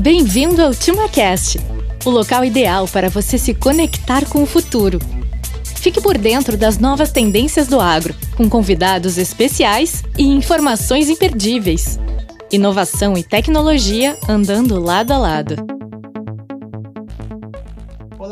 Bem-vindo ao TimaCast, o local ideal para você se conectar com o futuro. Fique por dentro das novas tendências do agro, com convidados especiais e informações imperdíveis. Inovação e tecnologia andando lado a lado.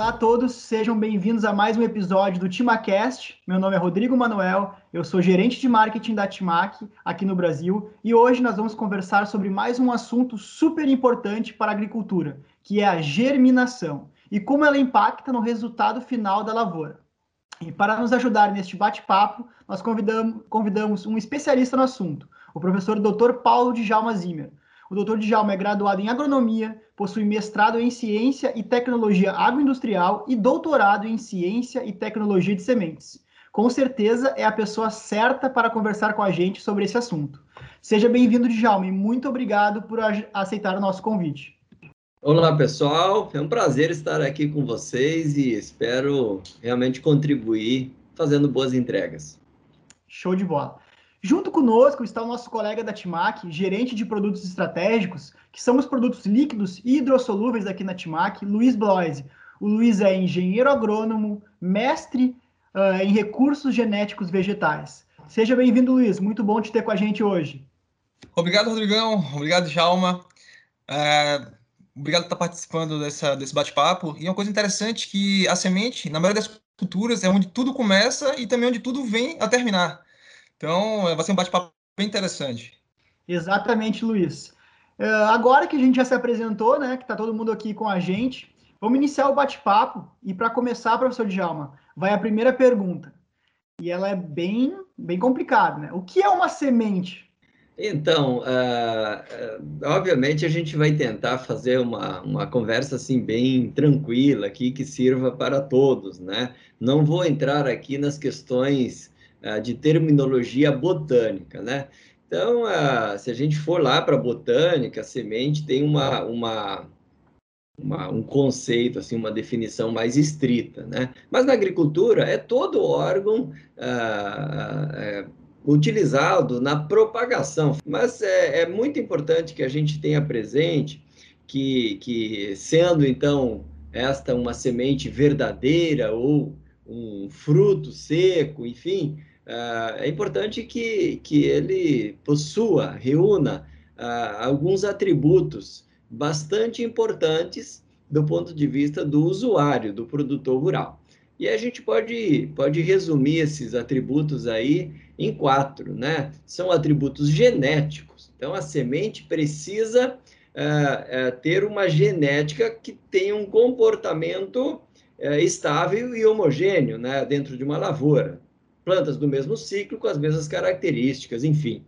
Olá a todos, sejam bem-vindos a mais um episódio do TimaCast. Meu nome é Rodrigo Manuel, eu sou gerente de marketing da Timac aqui no Brasil e hoje nós vamos conversar sobre mais um assunto super importante para a agricultura, que é a germinação e como ela impacta no resultado final da lavoura. E para nos ajudar neste bate-papo, nós convidamos, convidamos um especialista no assunto, o professor Dr. Paulo Djalma Zimmer. O Dr. Djalma é graduado em agronomia, possui mestrado em ciência e tecnologia agroindustrial e doutorado em ciência e tecnologia de sementes. Com certeza é a pessoa certa para conversar com a gente sobre esse assunto. Seja bem-vindo, Djalma, e muito obrigado por aceitar o nosso convite. Olá, pessoal. É um prazer estar aqui com vocês e espero realmente contribuir fazendo boas entregas. Show de bola. Junto conosco está o nosso colega da Timac, gerente de produtos estratégicos, que são os produtos líquidos e hidrossolúveis aqui na Timac, Luiz Bloise. O Luiz é engenheiro agrônomo, mestre uh, em recursos genéticos vegetais. Seja bem-vindo, Luiz. Muito bom te ter com a gente hoje. Obrigado, Rodrigão. Obrigado, Jalma. É, obrigado por estar participando dessa, desse bate-papo. E uma coisa interessante que a semente, na maioria das culturas, é onde tudo começa e também onde tudo vem a terminar. Então, vai ser um bate-papo bem interessante. Exatamente, Luiz. Uh, agora que a gente já se apresentou, né, que está todo mundo aqui com a gente, vamos iniciar o bate-papo. E para começar, professor Djalma, vai a primeira pergunta. E ela é bem, bem complicada, né? O que é uma semente? Então, uh, uh, obviamente a gente vai tentar fazer uma, uma conversa assim bem tranquila aqui que sirva para todos, né? Não vou entrar aqui nas questões uh, de terminologia botânica, né? Então, se a gente for lá para a botânica, a semente tem uma, uma uma, um conceito, assim, uma definição mais estrita, né? Mas na agricultura é todo órgão ah, é, utilizado na propagação. Mas é, é, muito importante que a gente tenha presente que, que, sendo então esta uma semente verdadeira ou um fruto seco, enfim, ah, é importante que, que ele possua, reúna ah, alguns atributos bastante importantes do ponto de vista do usuário, do produtor rural. E a gente pode, pode resumir esses atributos aí em quatro, né? São atributos genéticos. Então, a semente precisa uh, uh, ter uma genética que tenha um comportamento uh, estável e homogêneo, né? Dentro de uma lavoura. Plantas do mesmo ciclo, com as mesmas características, enfim.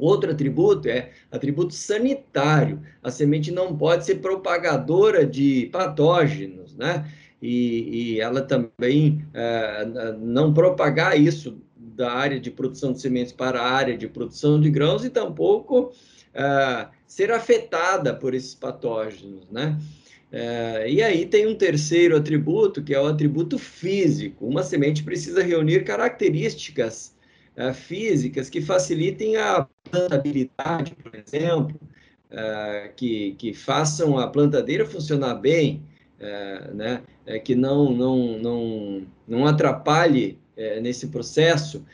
Outro atributo é atributo sanitário. A semente não pode ser propagadora de patógenos, né? E, e ela também é, não propagar isso da área de produção de sementes para a área de produção de grãos e tampouco é, ser afetada por esses patógenos, né? É, e aí tem um terceiro atributo, que é o atributo físico. Uma semente precisa reunir características uh, físicas que facilitem a plantabilidade, por exemplo, uh, que, que façam a plantadeira funcionar bem, uh, né? que não, não, não, não atrapalhe nesse processo.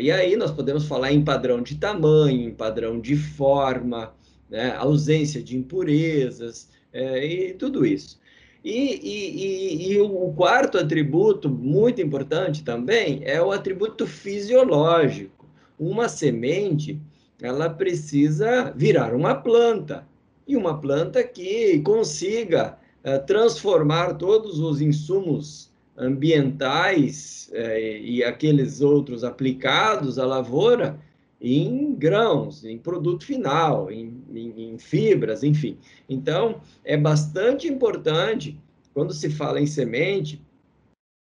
e aí nós podemos falar em padrão de tamanho, em padrão de forma, né? ausência de impurezas e tudo isso. E, e, e, e, o quarto atributo, muito importante também, é o atributo fisiológico. Uma semente, ela precisa virar uma planta, e uma planta que consiga uh, transformar todos os insumos ambientais uh, e aqueles outros aplicados à lavoura em grãos, em produto final, em, em, em, fibras, enfim. Então, é bastante importante, quando se fala em semente,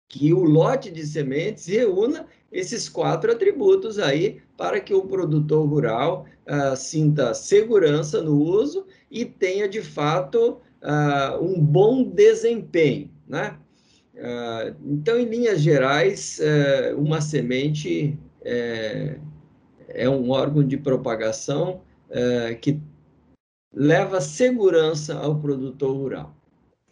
que o lote de sementes reúna esses quatro atributos aí para que o produtor rural uh, sinta segurança no uso e tenha, de fato, uh, um bom desempenho, né? Uh, então, em linhas gerais, eh, uma semente é um órgão de propagação é, que leva segurança ao produtor rural.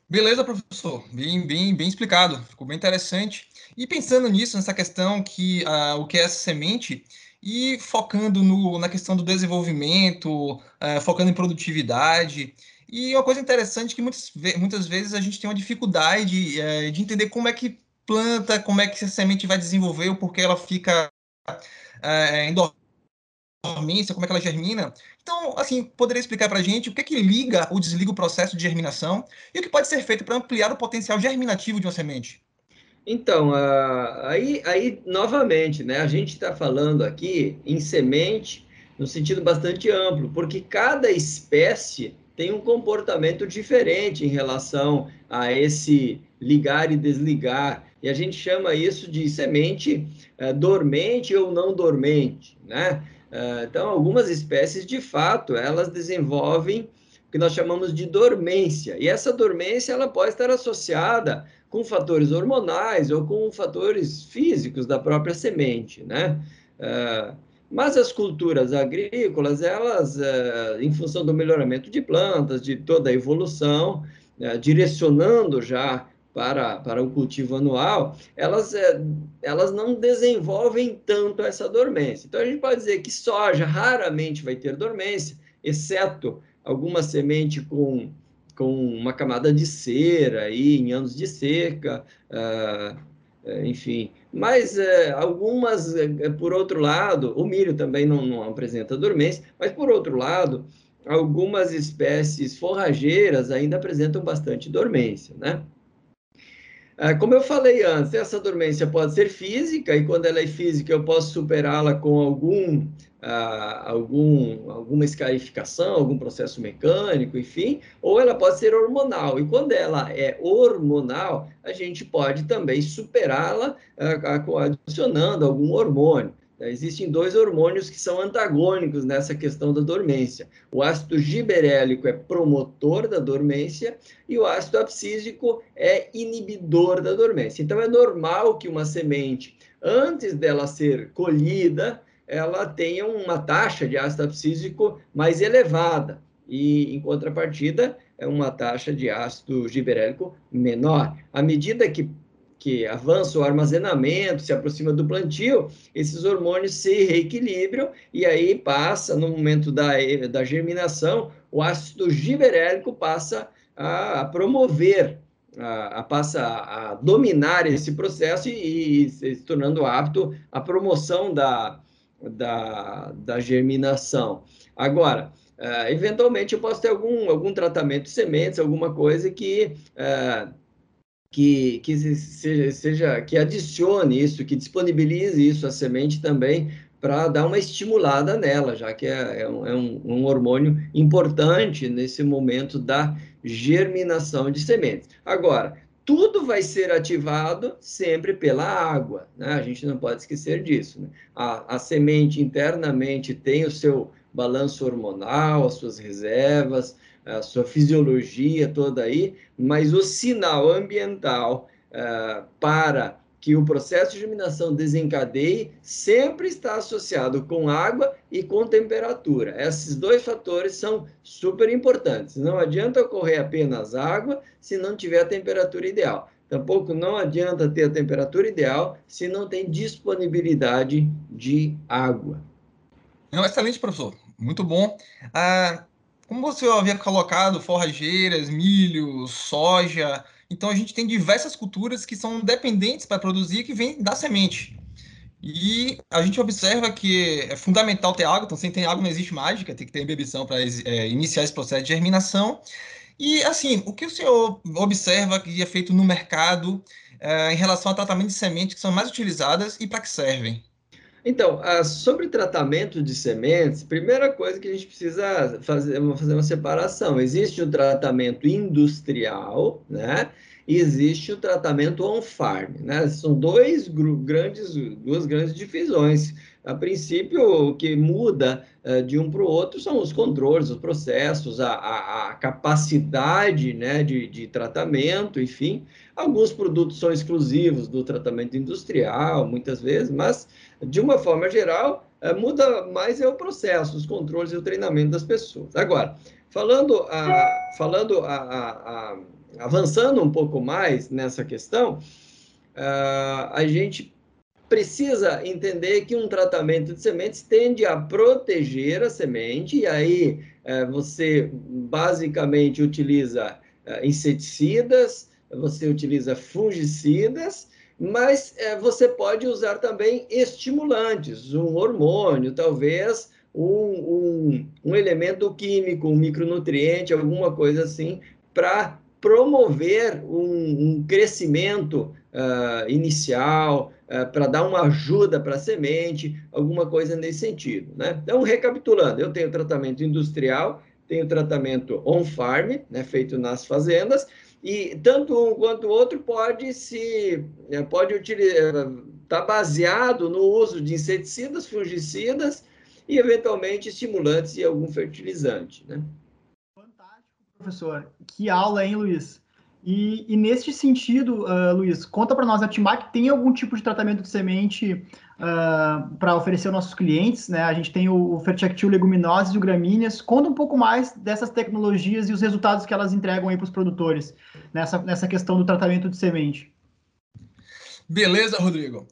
Beleza, professor. Bem, bem, bem explicado. Ficou bem interessante. E pensando nisso, nessa questão que uh, o que é essa semente, e focando no, na questão do desenvolvimento, uh, focando em produtividade. E uma coisa interessante que muitas, muitas vezes a gente tem uma dificuldade uh, de entender como é que planta, como é que essa semente vai desenvolver, ou porque ela fica uh, em dormência, como é que ela germina. Então, assim, poderia explicar para a gente o que, é que liga ou desliga o processo de germinação e o que pode ser feito para ampliar o potencial germinativo de uma semente? Então, uh, aí, aí, novamente, né, a gente está falando aqui em semente no sentido bastante amplo, porque cada espécie tem um comportamento diferente em relação a esse ligar e desligar. E a gente chama isso de semente uh, dormente ou não dormente, né? Uh, então, algumas espécies, de fato, elas desenvolvem o que nós chamamos de dormência. E essa dormência ela pode estar associada com fatores hormonais ou com fatores físicos da própria semente, né? Uh, mas as culturas agrícolas, elas, uh, em função do melhoramento de plantas, de toda a evolução, uh, direcionando já para, para o cultivo anual, elas, elas não desenvolvem tanto essa dormência. Então, a gente pode dizer que soja raramente vai ter dormência, exceto alguma semente com com uma camada de cera aí em anos de seca, uh, enfim. Mas uh, algumas, por outro lado, o milho também não, não apresenta dormência, mas por outro lado, algumas espécies forrageiras ainda apresentam bastante dormência, né? Como eu falei antes, essa dormência pode ser física, e quando ela é física, eu posso superá-la com algum algum, alguma escarificação, algum processo mecânico, enfim, ou ela pode ser hormonal. E quando ela é hormonal, a gente pode também superá-la adicionando algum hormônio. Existem dois hormônios que são antagônicos nessa questão da dormência. O ácido giberélico é promotor da dormência e o ácido abscísico é inibidor da dormência. Então, é normal que uma semente, antes dela ser colhida, ela tenha uma taxa de ácido abscísico mais elevada e, em contrapartida, é uma taxa de ácido giberélico menor. À medida que, que avança o armazenamento, se aproxima do plantio, esses hormônios se reequilibram e aí passa, no momento da, da germinação, o ácido giberélico passa a, a promover a, a, passa a dominar esse processo e, e, se tornando apto à promoção da, da, da germinação. Agora, uh, eventualmente eu posso ter algum, algum tratamento de sementes, alguma coisa que, uh, que, que seja, seja, que adicione isso, que disponibilize isso à semente também para dar uma estimulada nela, já que é, é, um, é um, hormônio importante nesse momento da germinação de sementes. Agora, tudo vai ser ativado sempre pela água, né? A gente não pode esquecer disso. Né? A, a semente internamente tem o seu balanço hormonal, as suas reservas, a sua fisiologia toda aí, mas o sinal ambiental uh, para que o processo de germinação desencadeie sempre está associado com água e com temperatura. Esses dois fatores são super importantes. Não adianta ocorrer apenas água se não tiver a temperatura ideal. Tampouco não adianta ter a temperatura ideal se não tem disponibilidade de água. Não, excelente, professor. Muito bom. Ah, como você havia colocado, forrageiras, milho, soja, então a gente tem diversas culturas que são dependentes para produzir que vêm da semente. E a gente observa que é fundamental ter água, então sem ter água não existe mágica, tem que ter embebição para é, iniciar esse processo de germinação. E assim, o que o senhor observa que é feito no mercado é, em relação ao tratamento de sementes que são mais utilizadas e para que servem? Então, sobre tratamento de sementes, primeira coisa que a gente precisa fazer, fazer uma separação. Existe o tratamento industrial, né? E existe o tratamento on-farm, né? São dois grandes, duas grandes divisões a princípio, o que muda uh, de um para o outro são os controles, os processos, a, a, a capacidade né, de, de, tratamento, enfim. Alguns produtos são exclusivos do tratamento industrial, muitas vezes, mas, de uma forma geral, uh, muda mais é o processo, os controles e o treinamento das pessoas. Agora, falando, a, falando a, avançando um pouco mais nessa questão, a gente precisa entender que um tratamento de sementes tende a proteger a semente, e aí uh, você basicamente utiliza uh, inseticidas, você utiliza fungicidas, mas uh, você pode usar também estimulantes, um hormônio, talvez um, um, um elemento químico, um micronutriente, alguma coisa assim, para promover um, um crescimento uh, inicial, uh, para dar uma ajuda para a semente, alguma coisa nesse sentido. Né? Então, recapitulando, eu tenho tratamento industrial, tenho tratamento on-farm, né, feito nas fazendas, e tanto um quanto o outro pode se eh, pode utilizar está baseado no uso de inseticidas, fungicidas e eventualmente estimulantes e algum fertilizante, né? professor. Que aula, hein, Luiz? E, e neste sentido, uh, Luiz, conta para nós, a Timac tem algum tipo de tratamento de semente uh, ah, para oferecer aos nossos clientes, né? A gente tem o, o Leguminosas e o Gramíneas. Conta um pouco mais dessas tecnologias e os resultados que elas entregam aí para os produtores nessa, nessa questão do tratamento de semente. Beleza, Rodrigo.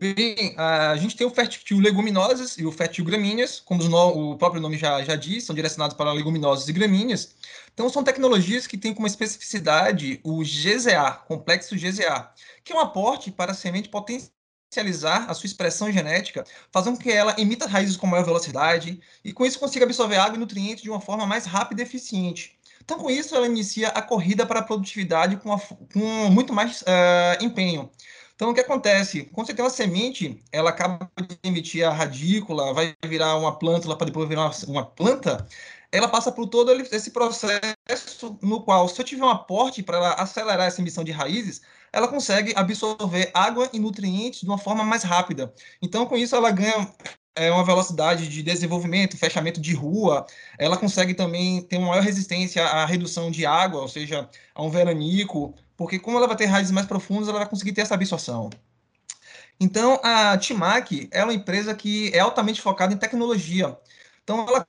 Bem, a gente tem o fértil leguminosas e o fértil gramíneas, como o próprio nome já, já diz, são direcionados para leguminosas e gramíneas. Então, são tecnologias que têm como especificidade o GZA, complexo GZA, que é um aporte para a semente potencializar a sua expressão genética, fazendo com que ela emita raízes com maior velocidade e, com isso, consiga absorver água e nutrientes de uma forma mais rápida e eficiente. Então, com isso, ela inicia a corrida para a produtividade com, a, com muito mais uh, empenho. Então, o que acontece? Quando você tem uma semente, ela acaba de emitir a radícula, vai virar uma plântula para depois virar uma, uma, planta, ela passa por todo esse processo no qual, se eu tiver um aporte para ela acelerar essa emissão de raízes, ela consegue absorver água e nutrientes de uma forma mais rápida. Então, com isso, ela ganha é, uma velocidade de desenvolvimento, fechamento de rua, ela consegue também ter uma maior resistência à redução de água, ou seja, a um veranico, porque como ela vai ter raízes mais profundas, ela vai conseguir ter essa absorção. Então, a Timac é uma empresa que é altamente focada em tecnologia. Então, ela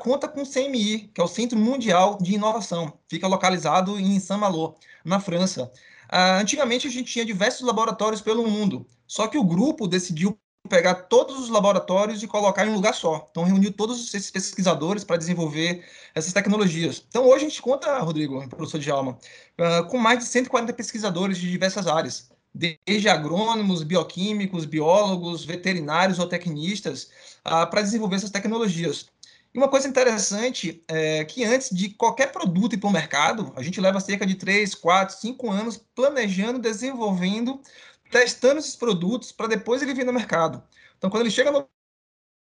conta com o CMI, que é o Centro Mundial de Inovação. Fica localizado em Saint-Malo, na França. Ah, antigamente, a gente tinha diversos laboratórios pelo mundo, só que o grupo decidiu pegar todos os laboratórios e colocar em um lugar só. Então, reuniu todos esses pesquisadores para desenvolver essas tecnologias. Então, hoje a gente conta, Rodrigo, professor Djalma, uh, com mais de 140 pesquisadores de diversas áreas, desde agrônomos, bioquímicos, biólogos, veterinários ou tecnistas, uh, para desenvolver essas tecnologias. E uma coisa interessante é que antes de qualquer produto ir para o mercado, a gente leva cerca de 3, 4, 5 anos planejando, desenvolvendo testando esses produtos para depois ele vir no mercado. Então, quando ele chega no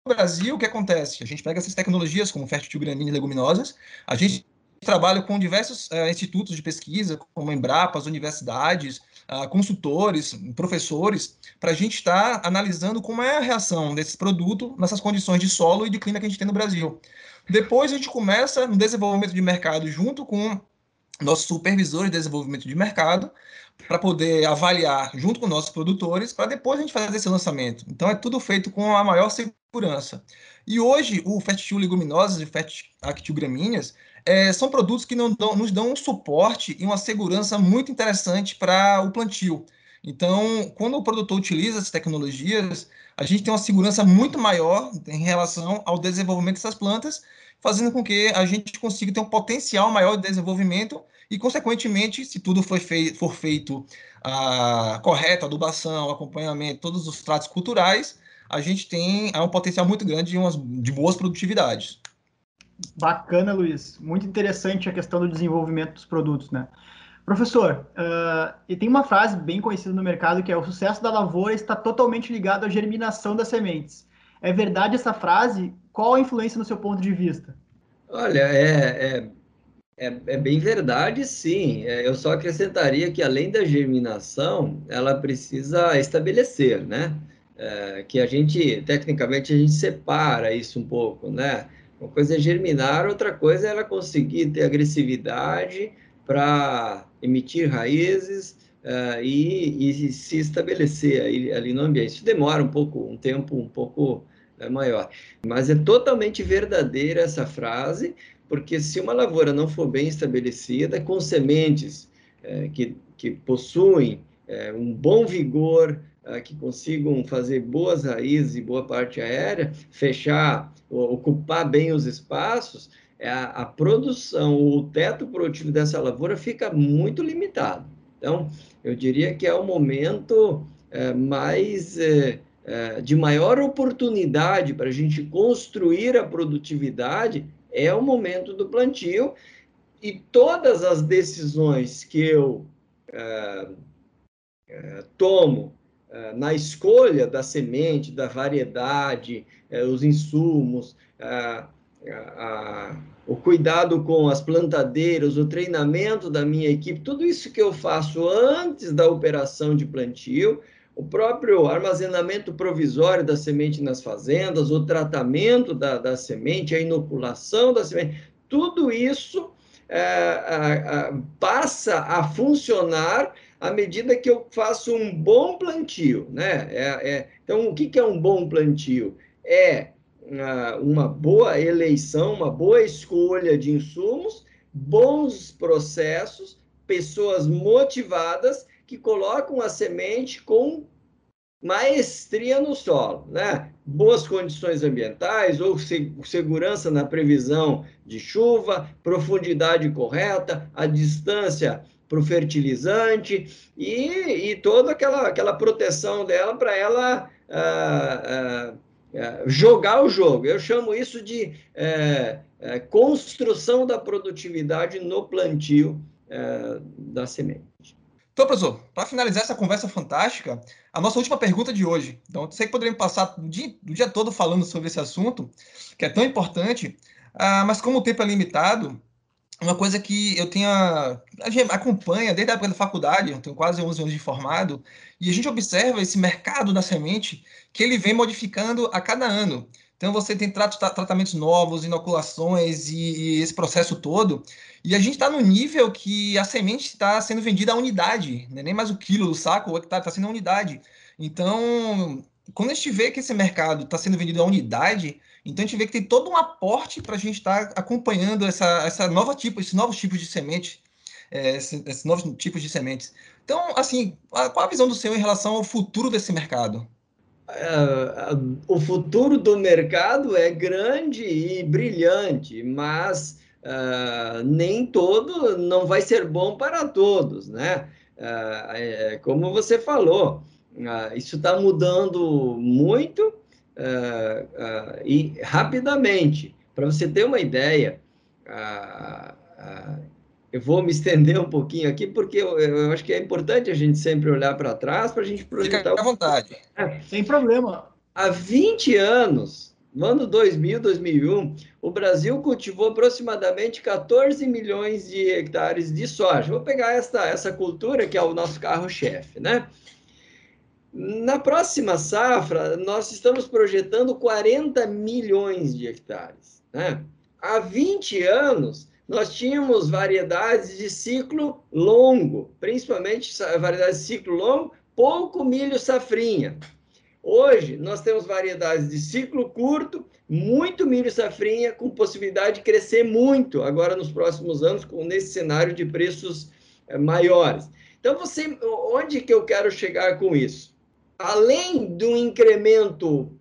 Brasil, o que acontece? A gente pega essas tecnologias como fértil gramíneas leguminosas, a gente trabalha com diversos uh, institutos de pesquisa, como Embrapa, as universidades, uh, consultores, professores, para a gente estar tá analisando como é a reação desse produto nessas condições de solo e de clima que a gente tem no Brasil. Depois a gente começa no desenvolvimento de mercado junto com nossos supervisores de desenvolvimento de mercado, para poder avaliar junto com nossos produtores, para depois a gente fazer esse lançamento. Então é tudo feito com a maior segurança. E hoje o Fertil Leguminosas e o Fertil Gramíneas é, são produtos que dão, nos dão um suporte e uma segurança muito interessante para o plantio. Então, quando o produtor utiliza essas tecnologias, a gente tem uma segurança muito maior em relação ao desenvolvimento dessas plantas, fazendo com que a gente consiga ter um potencial maior de desenvolvimento e, consequentemente, se tudo for, for feito a correta adubação, acompanhamento, todos os tratos culturais, a gente tem um potencial muito grande de, umas, de boas produtividades. Bacana, Luiz. Muito interessante a questão do desenvolvimento dos produtos, né? Professor, uh, e tem uma frase bem conhecida no mercado que é o sucesso da lavoura está totalmente ligado à germinação das sementes. É verdade essa frase? Qual a influência no seu ponto de vista? Olha, é, é é, é, bem verdade, sim. É, eu só acrescentaria que, além da germinação, ela precisa estabelecer, né? é, que a gente, tecnicamente, a gente separa isso um pouco, né? Uma coisa é germinar, outra coisa é ela conseguir ter agressividade para emitir raízes uh, e, e, se estabelecer ali, ali, no ambiente. Isso demora um pouco, um tempo um pouco uh, maior. Mas é totalmente verdadeira essa frase, porque se uma lavoura não for bem estabelecida, com sementes uh, que, que possuem um bom vigor, que consigam fazer boas raízes e boa parte aérea, fechar, ocupar bem os espaços, é a, a produção, o teto produtivo dessa lavoura fica muito limitado. Então, eu diria que é o momento é, mais é, de maior oportunidade para a gente construir a produtividade é o momento do plantio. E todas as decisões que eu é, é, tomo na escolha da semente, da variedade, os insumos, a, a, o cuidado com as plantadeiras, o treinamento da minha equipe, tudo isso que eu faço antes da operação de plantio, o próprio armazenamento provisório da semente nas fazendas, o tratamento da, da semente, a inoculação da semente, tudo isso é, é, passa a funcionar à medida que eu faço um bom plantio, né? É, é então, o que, que é um bom plantio? É uma boa eleição, uma boa escolha de insumos, bons processos, pessoas motivadas que colocam a semente com maestria no solo, né? Boas condições ambientais ou segurança na previsão de chuva, profundidade correta, a distância para o fertilizante e, e toda aquela, aquela proteção dela para ela ah, ah, é, jogar o jogo. Eu chamo isso de é, é, construção da produtividade no plantio é, da semente. Então, professor, para finalizar essa conversa fantástica, a nossa última pergunta de hoje. Então, sei que poderíamos passar o dia, o dia todo falando sobre esse assunto, que é tão importante, ah, mas como o tempo é limitado, uma coisa que eu tenho a gente acompanha desde a época da faculdade, eu tenho quase 11 anos de formado, e a gente observa esse mercado da semente que ele vem modificando a cada ano. Então você tem tratamentos novos, inoculações e, e esse processo todo, e a gente está no nível que a semente está sendo vendida a unidade, né? nem mais o quilo do saco, o hectare está sendo a unidade. Então, quando a gente vê que esse mercado está sendo vendido a unidade, então a gente vê que tem todo um aporte para a gente estar tá acompanhando essa, essa nova tipo, esses novos tipos de semente, é, esses, novos tipos de sementes. Então, assim, qual a visão do senhor em relação ao futuro desse mercado? Uh, o futuro do mercado é grande e brilhante, mas uh, nem todo não vai ser bom para todos, né? É, como você falou, isso está mudando muito e rapidamente. Para você ter uma ideia, eu vou me estender um pouquinho aqui, porque eu, eu, acho que é importante a gente sempre olhar para trás para a gente projetar. Fica à vontade. É, sem problema. Há 20 anos, no ano 2000, 2001, o Brasil cultivou aproximadamente 14 milhões de hectares de soja. Vou pegar essa, essa cultura que é o nosso carro-chefe, né? Na próxima safra, nós estamos projetando 40 milhões de hectares. Né? Há 20 anos, nós tínhamos variedades de ciclo longo, principalmente variedades de ciclo longo, pouco milho safrinha. Hoje, nós temos variedades de ciclo curto, muito milho safrinha, com possibilidade de crescer muito agora nos próximos anos, com nesse cenário de preços é, maiores. Então, você, onde que eu quero chegar com isso? além um incremento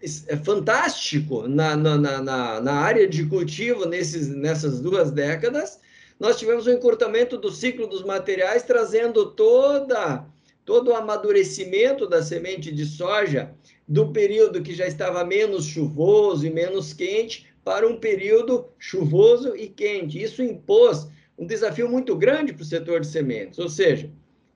é fantástico na, na, na, na área de cultivo nesses, nessas duas décadas, nós tivemos um encurtamento do ciclo dos materiais, trazendo toda, todo o amadurecimento da semente de soja do período que já estava menos chuvoso e menos quente para um período chuvoso e quente. Isso impôs um desafio muito grande para o setor de sementes, ou seja,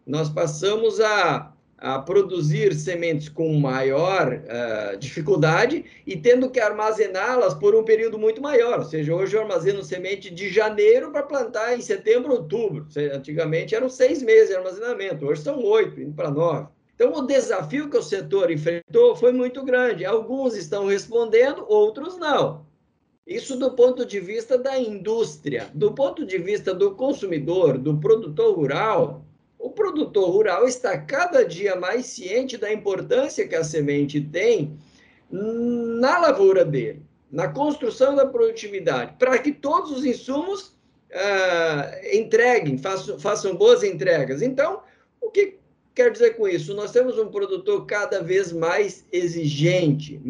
nós passamos a a produzir sementes com maior uh, dificuldade e tendo que armazená-las por um período muito maior. Ou seja, hoje eu armazeno semente de janeiro para plantar em setembro, outubro. Antigamente eram seis meses de armazenamento, hoje são oito, indo para nove. Então, o desafio que o setor enfrentou foi muito grande. Alguns estão respondendo, outros não. Isso do ponto de vista da indústria. Do ponto de vista do consumidor, do produtor rural, o produtor rural está cada dia mais ciente da importância que a semente tem na lavoura dele, na construção da produtividade, para que todos os insumos uh, entreguem, façam, façam boas entregas. Então, o que quer dizer com isso? Nós temos um produtor cada vez mais exigente,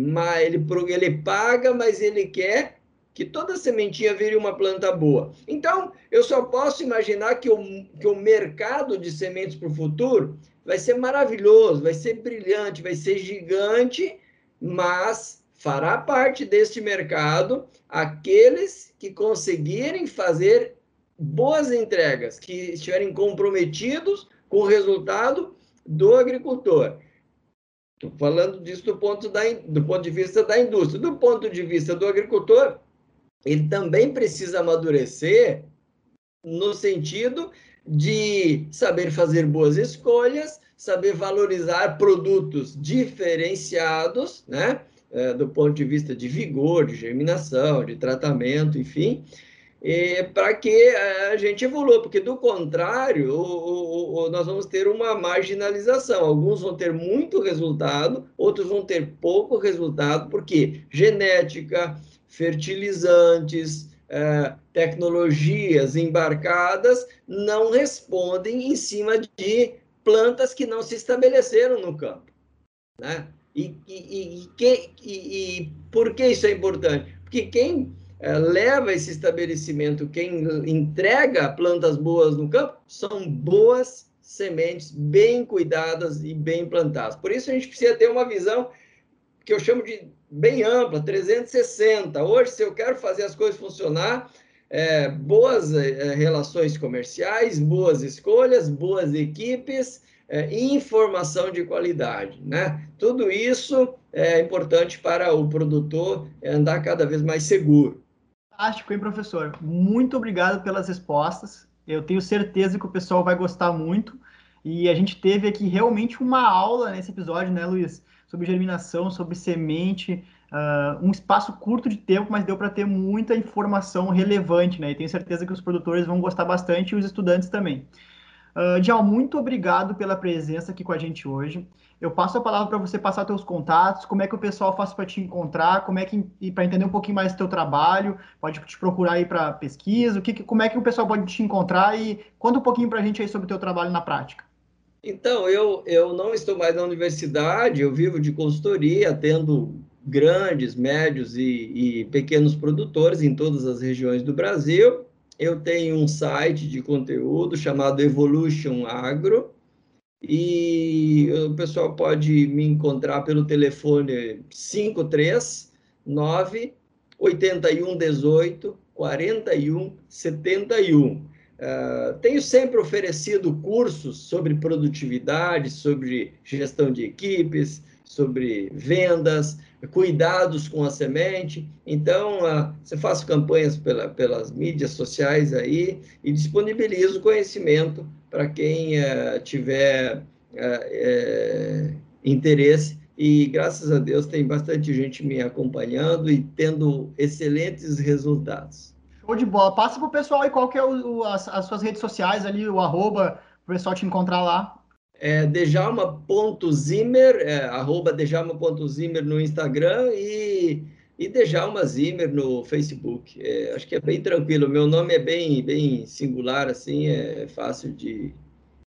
ele, ele paga, mas ele quer que toda sementinha vire uma planta boa. Então, eu só posso imaginar que o, que o mercado de sementes para o futuro vai ser maravilhoso, vai ser brilhante, vai ser gigante, mas fará parte deste mercado aqueles que conseguirem fazer boas entregas, que estiverem comprometidos com o resultado do agricultor. Estou falando disso do ponto, da, do ponto de vista da indústria. Do ponto de vista do agricultor, ele também precisa amadurecer no sentido de saber fazer boas escolhas, saber valorizar produtos diferenciados, né? É, do ponto de vista de vigor, de germinação, de tratamento, enfim, para que a gente evolua, porque do contrário, o, o, o, nós vamos ter uma marginalização. Alguns vão ter muito resultado, outros vão ter pouco resultado, porque genética, fertilizantes, é, tecnologias embarcadas não respondem em cima de plantas que não se estabeleceram no campo. Né? E, e, e, que, e, por que isso é importante? Porque quem é, leva esse estabelecimento, quem entrega plantas boas no campo, são boas sementes, bem cuidadas e bem plantadas. Por isso a gente precisa ter uma visão que eu chamo de bem ampla, 360. Hoje, se eu quero fazer as coisas funcionar, é, boas é, relações comerciais, boas escolhas, boas equipes, é, informação de qualidade, né? Tudo isso é importante para o produtor andar cada vez mais seguro. Fantástico, hein, professor? Muito obrigado pelas respostas. Eu tenho certeza que o pessoal vai gostar muito. E a gente teve aqui realmente uma aula nesse episódio, né, Luiz? Sobre germinação, sobre semente, uh, um espaço curto de tempo, mas deu para ter muita informação relevante, né? E tenho certeza que os produtores vão gostar bastante e os estudantes também. Uh, Dial, muito obrigado pela presença aqui com a gente hoje. Eu passo a palavra para você passar seus contatos, como é que o pessoal faz para te encontrar, como é que para entender um pouquinho mais do teu trabalho, pode te procurar aí para pesquisa, o que, como é que o pessoal pode te encontrar e conta um pouquinho para a gente aí sobre o teu trabalho na prática. Então, eu, eu não estou mais na universidade, eu vivo de consultoria, atendo grandes, médios e, e pequenos produtores em todas as regiões do Brasil. Eu tenho um site de conteúdo chamado Evolution Agro, e o pessoal pode me encontrar pelo telefone 539 8118 4171. Uh, tenho sempre oferecido cursos sobre produtividade, sobre gestão de equipes, sobre vendas, cuidados com a semente. Então, uh, você faz campanhas pela, pelas mídias sociais aí e disponibilizo conhecimento para quem uh, tiver eh, interesse. E graças a Deus tem bastante gente me acompanhando e tendo excelentes resultados. Show de bola. Passa pro pessoal aí qual que é o, o as, as, suas redes sociais ali, o arroba, o pessoal te encontrar lá. É dejalma.zimmer, é, arroba dejalma.zimmer no Instagram e, e Dejalma Zimmer no Facebook. É, acho que é bem tranquilo. Meu nome é bem, bem singular, assim, é fácil de,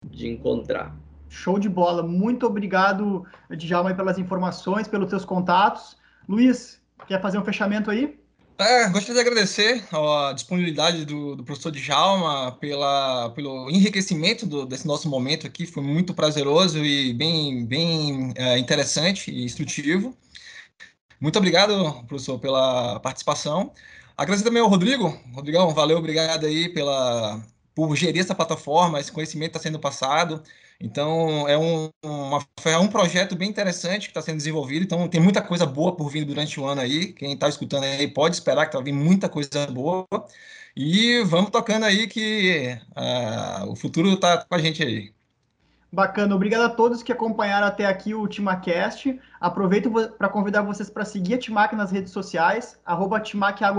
de encontrar. Show de bola. Muito obrigado, Djalma, pelas informações, pelos seus contatos. Luiz, quer fazer um fechamento aí? É, gostaria de agradecer a disponibilidade do, do professor Djalma pela, pelo enriquecimento do, desse nosso momento aqui. Foi muito prazeroso e bem, bem é, interessante e instrutivo. Muito obrigado, professor, pela participação. Agradecer também ao Rodrigo. Rodrigão, valeu, obrigado aí pela, por gerir essa plataforma, esse conhecimento está sendo passado. Então, é um, uma, é um projeto bem interessante que está sendo desenvolvido. Então, tem muita coisa boa por vir durante o ano aí. Quem está escutando aí pode esperar que vai vir muita coisa boa. E vamos tocando aí que uh, o futuro está com a gente aí. Bacana, obrigado a todos que acompanharam até aqui o TimaCast. Aproveito para convidar vocês para seguir a Timac nas redes sociais, arroba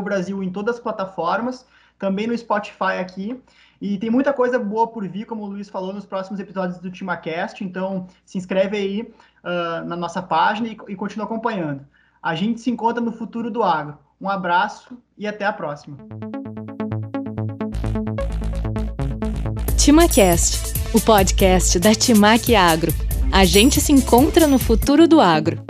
Brasil em todas as plataformas, também no Spotify aqui. E tem muita coisa boa por vir, como o Luiz falou, nos próximos episódios do TimaCast. Então, se inscreve aí uh, na nossa página e, e continua acompanhando. A gente se encontra no futuro do agro. Um abraço e até a próxima. TimaCast, o podcast da Timac Agro. A gente se encontra no futuro do agro.